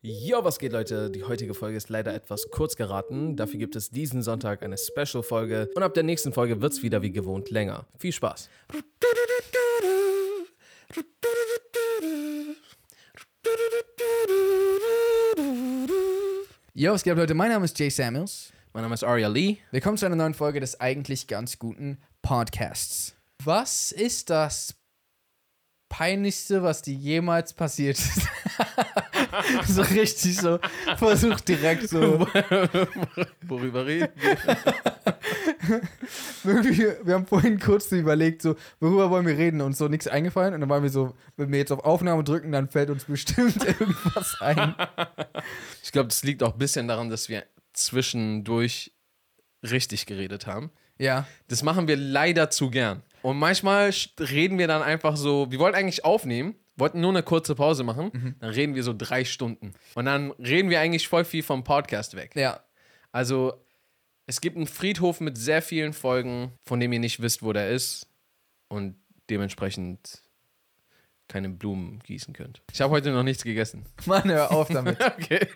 Jo, was geht, Leute? Die heutige Folge ist leider etwas kurz geraten. Dafür gibt es diesen Sonntag eine Special-Folge und ab der nächsten Folge wird es wieder wie gewohnt länger. Viel Spaß. Yo, was geht Leute? Mein Name ist Jay Samuels. Mein Name ist Aria Lee. Willkommen zu einer neuen Folge des eigentlich ganz guten Podcasts. Was ist das Peinlichste, was dir jemals passiert ist? so richtig so, versuch direkt so. Worüber reden wir? Wir haben vorhin kurz überlegt, so, worüber wollen wir reden? Und so nichts eingefallen. Und dann waren wir so, wenn wir jetzt auf Aufnahme drücken, dann fällt uns bestimmt irgendwas ein. Ich glaube, das liegt auch ein bisschen daran, dass wir zwischendurch richtig geredet haben. Ja. Das machen wir leider zu gern. Und manchmal reden wir dann einfach so, wir wollten eigentlich aufnehmen, wollten nur eine kurze Pause machen, dann reden wir so drei Stunden. Und dann reden wir eigentlich voll viel vom Podcast weg. Ja. Also, es gibt einen Friedhof mit sehr vielen Folgen, von dem ihr nicht wisst, wo der ist. Und dementsprechend keine Blumen gießen könnt. Ich habe heute noch nichts gegessen. Mann, hör auf damit. Okay.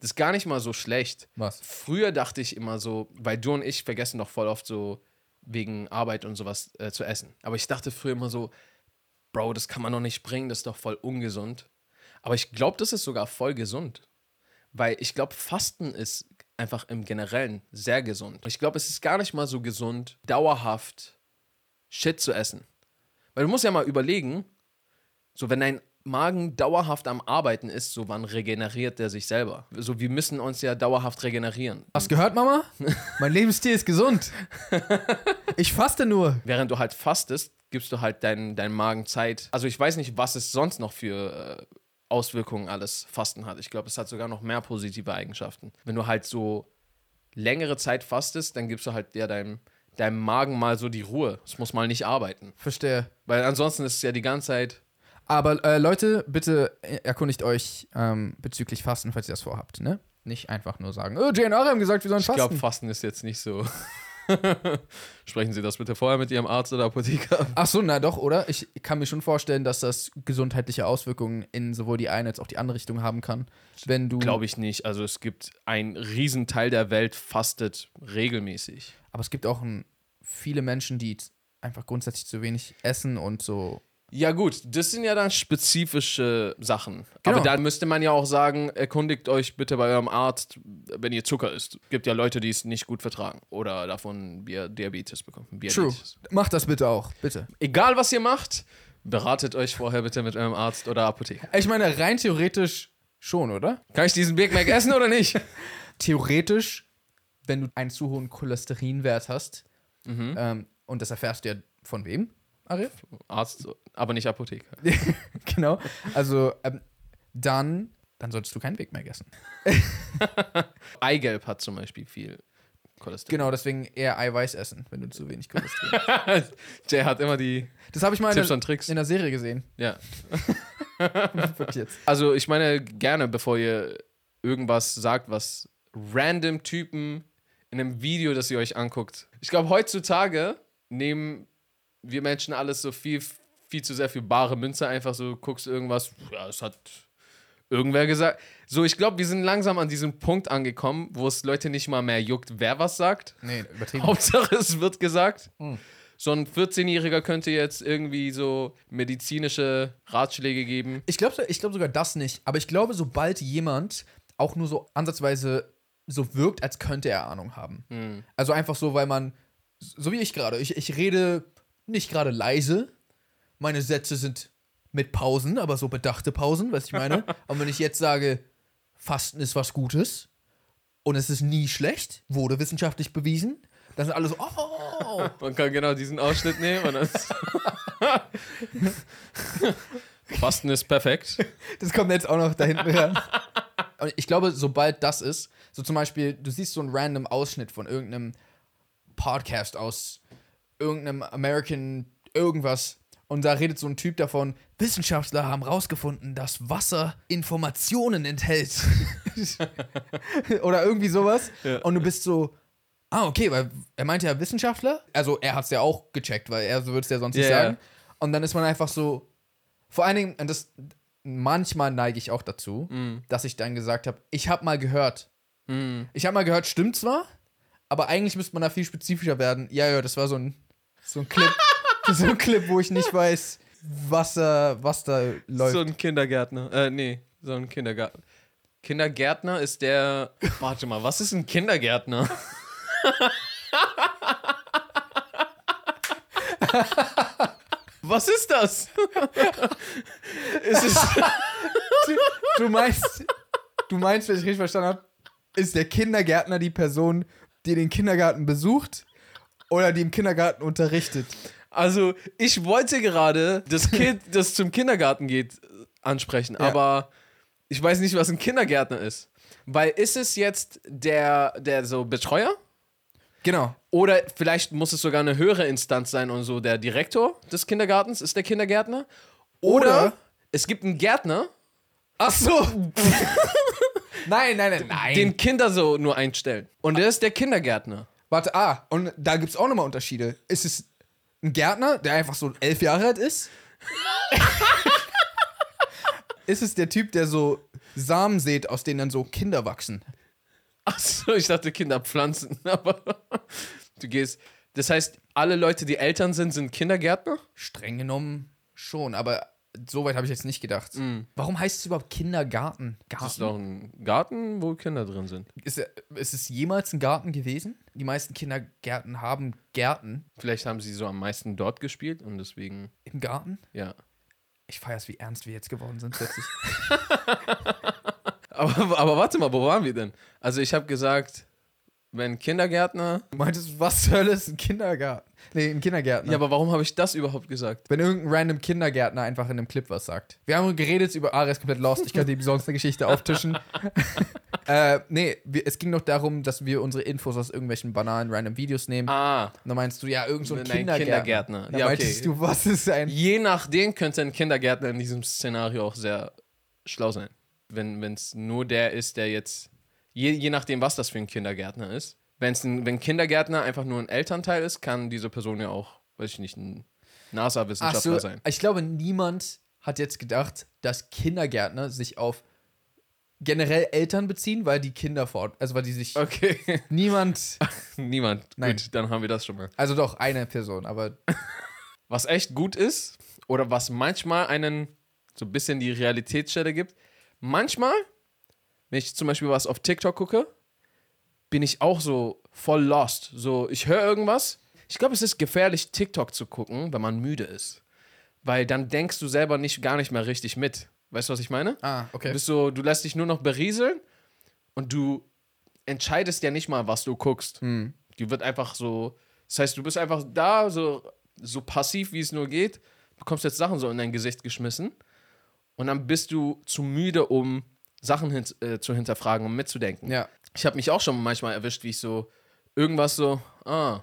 das ist gar nicht mal so schlecht. Was? Früher dachte ich immer so, weil du und ich vergessen doch voll oft so wegen Arbeit und sowas äh, zu essen. Aber ich dachte früher immer so, Bro, das kann man doch nicht bringen, das ist doch voll ungesund. Aber ich glaube, das ist sogar voll gesund. Weil ich glaube, Fasten ist einfach im Generellen sehr gesund. Ich glaube, es ist gar nicht mal so gesund, dauerhaft Shit zu essen. Weil du musst ja mal überlegen, so wenn dein Magen dauerhaft am Arbeiten ist, so wann regeneriert der sich selber? So wir müssen uns ja dauerhaft regenerieren. Hast gehört, Mama? Mein Lebensstil ist gesund. Ich faste nur. Während du halt fastest, gibst du halt deinem dein Magen Zeit. Also ich weiß nicht, was es sonst noch für äh, Auswirkungen alles Fasten hat. Ich glaube, es hat sogar noch mehr positive Eigenschaften. Wenn du halt so längere Zeit fastest, dann gibst du halt ja deinem, deinem Magen mal so die Ruhe. Es muss mal nicht arbeiten. Verstehe. Weil ansonsten ist es ja die ganze Zeit. Aber äh, Leute, bitte erkundigt euch ähm, bezüglich Fasten, falls ihr das vorhabt, ne? Nicht einfach nur sagen, oh, JNR haben gesagt, wir sollen Ich glaube, fasten. Fasten ist jetzt nicht so. Sprechen Sie das bitte vorher mit Ihrem Arzt oder Apotheker. Ach so, na doch, oder? Ich kann mir schon vorstellen, dass das gesundheitliche Auswirkungen in sowohl die eine als auch die andere Richtung haben kann. Wenn du. Glaube ich nicht. Also es gibt ein Riesenteil der Welt fastet regelmäßig. Aber es gibt auch ein, viele Menschen, die einfach grundsätzlich zu wenig essen und so. Ja gut, das sind ja dann spezifische Sachen. Genau. Aber da müsste man ja auch sagen, erkundigt euch bitte bei eurem Arzt, wenn ihr Zucker isst. Gibt ja Leute, die es nicht gut vertragen oder davon Dia- Diabetes bekommen. True. Diabetes. Macht das bitte auch, bitte. Egal was ihr macht, beratet euch vorher bitte mit eurem Arzt oder Apotheker. Ich meine, rein theoretisch schon, oder? Kann ich diesen Big Mac essen oder nicht? Theoretisch, wenn du einen zu hohen Cholesterinwert hast, Mhm. ähm, und das erfährst du ja von wem, Arif? Arzt, aber nicht Apotheker. genau. Also, ähm, dann, dann solltest du keinen Big Mac essen. Eigelb hat zum Beispiel viel Cholesterin. Genau, deswegen eher Eiweiß essen, wenn du zu wenig Cholesterin hast. Der hat immer die Das habe ich mal in Tipps der, und Tricks. in der Serie gesehen. Ja. Also ich meine gerne, bevor ihr irgendwas sagt, was random Typen in einem Video, das ihr euch anguckt. Ich glaube, heutzutage nehmen wir Menschen alles so viel, viel zu sehr für bare Münze. Einfach so, guckst irgendwas, ja, es hat irgendwer gesagt. So, ich glaube, wir sind langsam an diesem Punkt angekommen, wo es Leute nicht mal mehr juckt, wer was sagt. Nee, übertrieben. Hauptsache, es wird gesagt. So ein 14-Jähriger könnte jetzt irgendwie so medizinische Ratschläge geben. Ich glaube ich glaub sogar das nicht. Aber ich glaube, sobald jemand auch nur so ansatzweise so wirkt, als könnte er Ahnung haben. Also einfach so, weil man, so wie ich gerade, ich, ich rede nicht gerade leise. Meine Sätze sind mit Pausen, aber so bedachte Pausen, weißt du, ich meine? Und wenn ich jetzt sage, Fasten ist was Gutes und es ist nie schlecht, wurde wissenschaftlich bewiesen, dann sind alle so, oh, Man kann genau diesen Ausschnitt nehmen und das. Fasten ist perfekt. Das kommt jetzt auch noch da hinten. Und ich glaube, sobald das ist, so zum Beispiel, du siehst so einen random Ausschnitt von irgendeinem Podcast aus irgendeinem American irgendwas und da redet so ein Typ davon, Wissenschaftler haben rausgefunden, dass Wasser Informationen enthält. Oder irgendwie sowas. Und du bist so, ah, okay, weil er meinte ja Wissenschaftler. Also er hat es ja auch gecheckt, weil er so würde es ja sonst nicht Ja, ja. sagen. Und dann ist man einfach so, vor allen Dingen, und das, manchmal neige ich auch dazu, Mm. dass ich dann gesagt habe, ich habe mal gehört. Mm. Ich habe mal gehört, stimmt zwar, aber eigentlich müsste man da viel spezifischer werden. Ja, ja, das war so ein, so ein Clip, so ein Clip, wo ich nicht weiß, was, äh, was da läuft. So ein Kindergärtner. Äh, nee, so ein Kindergarten. Kindergärtner ist der. Warte mal, was ist ein Kindergärtner? was ist das? ist es. du meinst, du meinst, wenn ich richtig verstanden habe, ist der Kindergärtner die Person, die den Kindergarten besucht oder die im Kindergarten unterrichtet? Also, ich wollte gerade das Kind, das zum Kindergarten geht, ansprechen, Ja. aber ich weiß nicht, was ein Kindergärtner ist. Weil ist es jetzt der, der so Betreuer? Genau. Oder vielleicht muss es sogar eine höhere Instanz sein und so der Direktor des Kindergartens ist der Kindergärtner. Oder, Oder- es gibt einen Gärtner, Ach so. nein, nein, nein, nein. den Kinder so nur einstellen. Und der ist der Kindergärtner. Warte, ah, und da gibt es auch nochmal Unterschiede. Ist es ein Gärtner, der einfach so elf Jahre alt ist? ist es der Typ, der so Samen sät, aus denen dann so Kinder wachsen? Achso, ich dachte Kinderpflanzen. Aber du gehst. Das heißt, alle Leute, die Eltern sind, sind Kindergärtner? Streng genommen schon, aber so weit habe ich jetzt nicht gedacht. Warum heißt es überhaupt Kindergarten? Das ist Garten? doch ein Garten, wo Kinder drin sind. Ist, er- ist es jemals ein Garten gewesen? Die meisten Kindergärten haben Gärten Vielleicht haben sie so am meisten dort gespielt und deswegen, im Garten. ja. Ich feiere es, wie ernst wir jetzt geworden sind plötzlich. Aber, aber warte mal, wo waren wir denn? Also, ich habe gesagt, wenn Kindergärtner. Du meintest, was Hölle ist ein Kindergarten? Nee, ein Kindergärtner. Ja, aber warum habe ich das überhaupt gesagt? Wenn irgendein random Kindergärtner einfach in einem Clip was sagt. Wir haben geredet über Ares komplett lost. Ich könnte ihm sonst eine Geschichte auftischen. äh, nee, wir, es ging doch darum, dass wir unsere Infos aus irgendwelchen banalen random Videos nehmen. Ah, Und dann meinst du, ja, irgend so ein Nein, Kindergärtner. Kindergärtner. Dann Ja, okay. meintest du, was ist ein. je nachdem könnte ein Kindergärtner in diesem Szenario auch sehr schlau sein. Wenn es nur der ist, der jetzt. Je, je nachdem, was das für ein Kindergärtner ist. Wenn's ein, wenn Kindergärtner einfach nur ein Elternteil ist, kann diese Person ja auch, weiß ich nicht, ein NASA-Wissenschaftler so, sein. ich glaube, niemand hat jetzt gedacht, dass Kindergärtner sich auf generell Eltern beziehen, weil die Kinder fort. Also, weil die sich. Okay. Niemand. Niemand. Nein. Gut, dann haben wir das schon mal. Also doch, eine Person, aber. Was echt gut ist, oder was manchmal einen so ein bisschen die Realitätsstelle gibt, manchmal, wenn ich zum Beispiel was auf TikTok gucke, bin ich auch so voll lost. So, ich höre irgendwas. Ich glaube, es ist gefährlich, TikTok zu gucken, wenn man müde ist. Weil dann denkst du selber nicht, gar nicht mehr richtig mit. Weißt du, was ich meine? Ah, Du okay. bist so, du lässt dich nur noch berieseln und du entscheidest ja nicht mal, was du guckst. Die wird einfach so, das heißt, du bist einfach da, so, so passiv, wie es nur geht, bekommst jetzt Sachen so in dein Gesicht geschmissen und dann bist du zu müde, um Sachen hin, äh, zu hinterfragen, um mitzudenken. Ja. Ich habe mich auch schon manchmal erwischt, wie ich so irgendwas so, ah.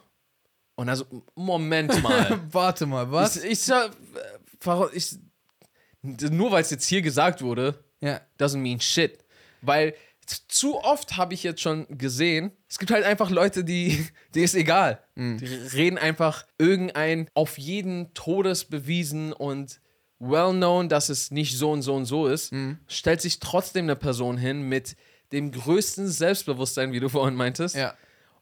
Und also, Moment mal. Warte mal, was? Ich, ich, ich, nur weil es jetzt hier gesagt wurde, ja. doesn't mean shit. Weil zu oft habe ich jetzt schon gesehen, es gibt halt einfach Leute, die, die ist egal. Die reden einfach irgendein auf jeden Todes bewiesen und well known, dass es nicht so und so und so ist, stellt sich trotzdem eine Person hin mit dem größten Selbstbewusstsein, wie du vorhin meintest, Ja.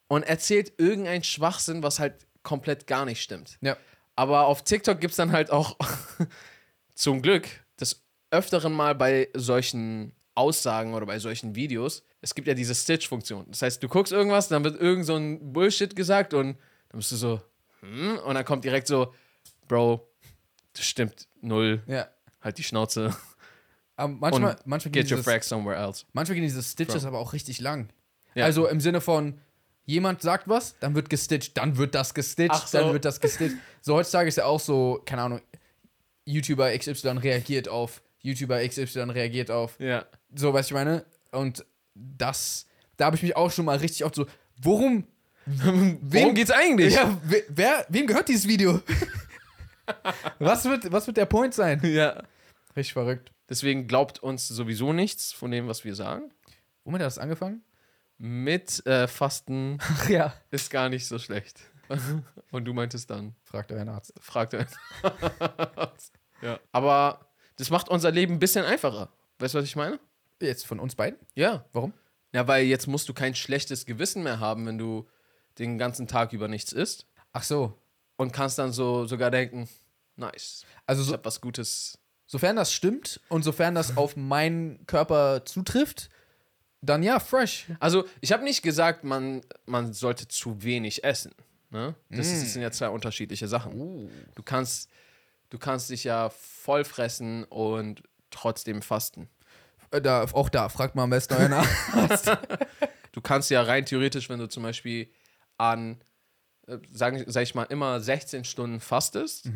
und erzählt irgendein Schwachsinn, was halt komplett gar nicht stimmt. Ja. Aber auf TikTok gibt es dann halt auch zum Glück des Öfteren mal bei solchen Aussagen oder bei solchen Videos, es gibt ja diese Stitch-Funktion. Das heißt, du guckst irgendwas, dann wird irgend so ein Bullshit gesagt und dann bist du so, hm? Und dann kommt direkt so, Bro, das stimmt null, Ja. halt die Schnauze Aber manchmal, und manchmal, gehen get your frags somewhere else. manchmal gehen diese Stitches aber auch richtig lang. Ja. Also im Sinne von, jemand sagt was, dann wird gestitcht, dann wird das gestitcht, so. dann wird das gestitcht. So heutzutage ist ja auch so, keine Ahnung, YouTuber XY reagiert auf, YouTuber XY reagiert auf. Ja. So, weißt du, ich meine? Und das, da habe ich mich auch schon mal richtig oft so, worum, Worum geht's eigentlich? ja, wer, wem gehört dieses Video? Was, wird, was wird der Point sein? ja. Richtig verrückt. Deswegen glaubt uns sowieso nichts von dem, was wir sagen. Womit hat das angefangen? Mit äh, Fasten Ach ja. ist gar nicht so schlecht. Und du meintest dann, Fragt euren Arzt. fragt er. ja. Aber Das macht unser Leben ein bisschen einfacher. Weißt du, was ich meine? Jetzt von uns beiden? Ja. Warum? Ja, weil jetzt musst du kein schlechtes Gewissen mehr haben, wenn du den ganzen Tag über nichts isst. Ach so. Und kannst dann so sogar denken, nice. Also Ich so, habe was Gutes. sofern das stimmt und sofern das auf meinen Körper zutrifft, dann ja, fresh. Also, ich habe nicht gesagt, man, man sollte zu wenig essen. Ne? Das, ist, das sind ja zwei unterschiedliche Sachen. Du kannst, du kannst dich ja voll fressen und trotzdem fasten. Äh, Da, auch da, fragt mal am besten euren Arzt. Du kannst ja rein theoretisch, wenn du zum Beispiel an, sagen, sag ich mal, immer 16 Stunden fastest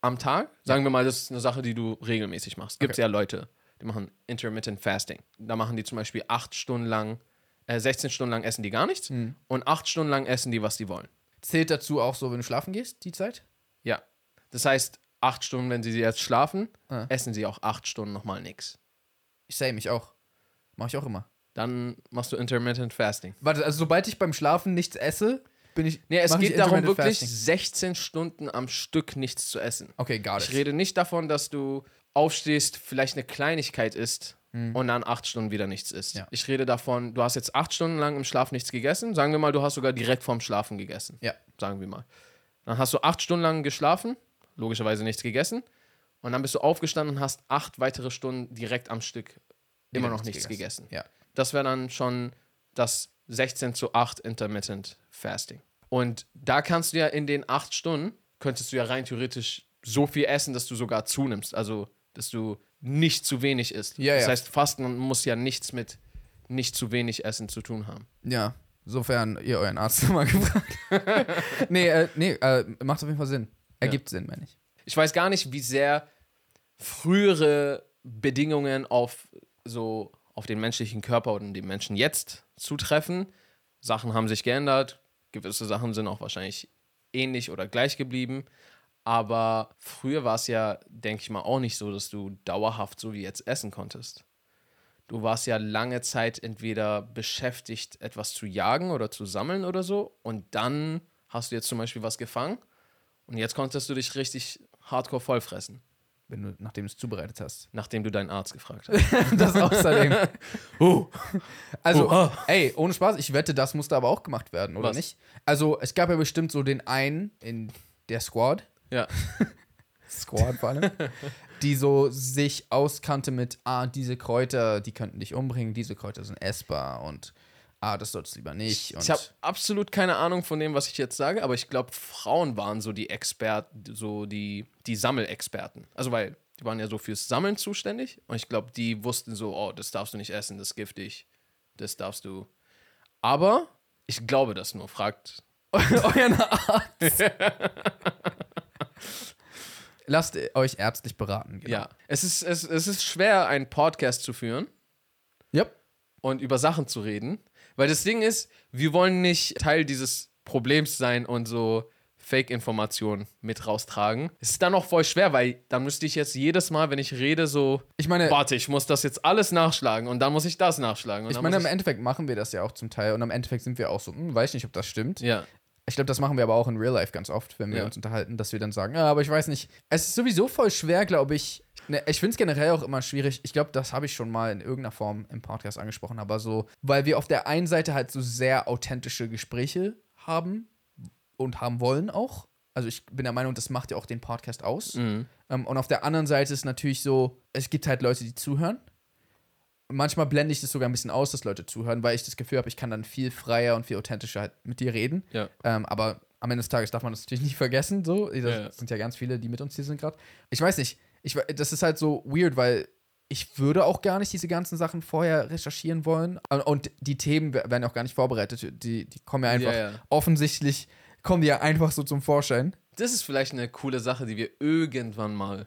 am Tag, sagen wir mal, das ist eine Sache, die du regelmäßig machst. Gibt es Okay. ja Leute, die machen Intermittent Fasting. Da machen die zum Beispiel 8 Stunden lang, äh, 16 Stunden lang essen die gar nichts und 8 Stunden lang essen die, was die wollen. Zählt dazu auch so, wenn du schlafen gehst, die Zeit? Ja. Das heißt, 8 Stunden, wenn sie jetzt schlafen, Ah. essen sie auch 8 Stunden nochmal nichts. Ich same mich auch. Mach ich auch immer. Dann machst du Intermittent Fasting. Warte, also sobald ich beim Schlafen nichts esse, bin ich. Nee, es ich geht darum, wirklich Fasting. 16 Stunden am Stück nichts zu essen. Okay, got Ich it. rede nicht davon, dass du aufstehst, vielleicht eine Kleinigkeit isst und dann acht Stunden wieder nichts isst. Hm. Ja. Ich rede davon, du hast jetzt acht Stunden lang im Schlaf nichts gegessen. Sagen wir mal, du hast sogar direkt vorm Schlafen gegessen. Ja. Sagen wir mal. Dann hast du acht Stunden lang geschlafen, logischerweise nichts gegessen. Und dann bist du aufgestanden und hast acht weitere Stunden direkt am Stück immer Wieder noch nichts gegessen. Ja. Das wäre dann schon das 16 zu 8 Intermittent Fasting. Und da kannst du ja in den acht Stunden, könntest du ja rein theoretisch so viel essen, dass du sogar zunimmst. Also, dass du nicht zu wenig isst. Ja, das ja. heißt, Fasten muss ja nichts mit nicht zu wenig Essen zu tun haben. Ja, sofern ihr euren Arzt mal gefragt. nee, äh, nee, äh, macht auf jeden Fall Sinn. Ergibt Sinn, meine ich. Ich weiß gar nicht, wie sehr frühere Bedingungen auf so auf den menschlichen Körper und den Menschen jetzt zutreffen. Sachen haben sich geändert, gewisse Sachen sind auch wahrscheinlich ähnlich oder gleich geblieben. Aber früher war es ja, denke ich mal, auch nicht so, dass du dauerhaft so wie jetzt essen konntest. Du warst ja lange Zeit entweder beschäftigt, etwas zu jagen oder zu sammeln oder so. Und dann hast du jetzt zum Beispiel was gefangen. Und jetzt konntest du dich richtig hardcore vollfressen, Wenn du, nachdem du es zubereitet hast. nachdem du deinen Arzt gefragt hast. das außerdem. oh. Also, Oh, ah. ey, ohne Spaß, ich wette, das musste aber auch gemacht werden, oder Was? nicht? Also, es gab ja bestimmt so den einen in der Squad, Ja. Squad vor allem, die so sich auskannte mit, ah, diese Kräuter, die könnten dich umbringen, diese Kräuter sind essbar und ah, das solltest du lieber nicht. Ich habe absolut keine Ahnung von dem, was ich jetzt sage, aber ich glaube, Frauen waren so die Experten, so die, die Sammelexperten. Also, weil die waren ja so fürs Sammeln zuständig und ich glaube, die wussten so, oh, das darfst du nicht essen, das ist giftig, das darfst du. Aber ich glaube das nur. Fragt. euren Arzt. Lasst euch ärztlich beraten. genau. Ja. Es ist, es, es ist schwer, einen Podcast zu führen Yep. und über Sachen zu reden, weil das Ding ist, wir wollen nicht Teil dieses Problems sein und so Fake-Informationen mit raustragen. Es ist dann auch voll schwer, weil dann müsste ich jetzt jedes Mal, wenn ich rede, so, Ich meine, warte, ich muss das jetzt alles nachschlagen und dann muss ich das nachschlagen. Ich meine, im Endeffekt machen wir das ja auch zum Teil und am Endeffekt sind wir auch so, hm, weiß nicht, ob das stimmt. ja. Ich glaube, das machen wir aber auch in Real Life ganz oft, wenn wir Ja. uns unterhalten, dass wir dann sagen, ja, aber ich weiß nicht. Es ist sowieso voll schwer, glaube ich. Ne, ich finde es generell auch immer schwierig. Ich glaube, das habe ich schon mal in irgendeiner Form im Podcast angesprochen, aber so, weil wir auf der einen Seite halt so sehr authentische Gespräche haben und haben wollen auch. Also ich bin der Meinung, das macht ja auch den Podcast aus. Mhm. Ähm, und auf der anderen Seite ist natürlich so, es gibt halt Leute, die zuhören. Manchmal blende ich das sogar ein bisschen aus, dass Leute zuhören, weil ich das Gefühl habe, ich kann dann viel freier und viel authentischer halt mit dir reden. Ja. Ähm, aber am Ende des Tages darf man das natürlich nicht vergessen. So. Das Ja. sind ja ganz viele, die mit uns hier sind gerade. Ich weiß nicht. Ich, das ist halt so weird, weil ich würde auch gar nicht diese ganzen Sachen vorher recherchieren wollen. Und- die Themen we- werden auch gar nicht vorbereitet. Die, die kommen ja einfach Ja, ja. offensichtlich, kommen die ja einfach so zum Vorschein. Das ist vielleicht eine coole Sache, die wir irgendwann mal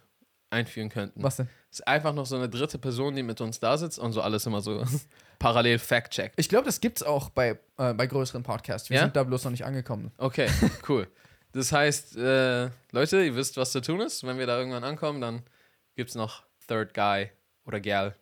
einführen könnten. Was denn? Es ist einfach noch so eine dritte Person, die mit uns da sitzt und so alles immer so parallel fact-checkt. Ich glaube, das gibt's auch bei, äh, bei größeren Podcasts. Wir Ja? sind da bloß noch nicht angekommen. Okay, cool. Das heißt, äh, Leute, ihr wisst, was zu tun ist. Wenn wir da irgendwann ankommen, dann gibt es noch Third Guy oder Gal.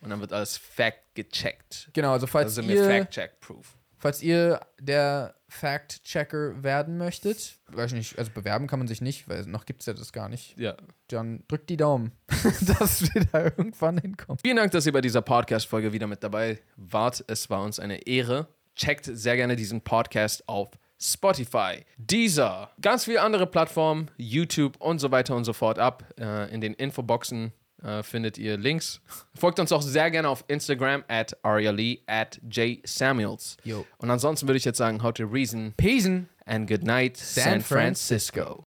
Und dann wird alles fact gecheckt. Genau, also falls wir ihr, fact-check-proof. falls ihr der Fact-Checker werden möchtet, weiß ich nicht, also bewerben kann man sich nicht, weil noch gibt es ja das gar nicht. Ja. Dann drückt die Daumen, dass wir da irgendwann hinkommen. Vielen Dank, dass ihr bei dieser Podcast-Folge wieder mit dabei wart. Es war uns eine Ehre. Checkt sehr gerne diesen Podcast auf Spotify, Deezer, ganz viele andere Plattformen, YouTube und so weiter und so fort ab. Äh, in den Infoboxen äh, findet ihr Links. Folgt uns auch sehr gerne auf Instagram at arialee at jsamuels. Und ansonsten würde ich jetzt sagen, how to reason Peace. and good night, San, San Francisco.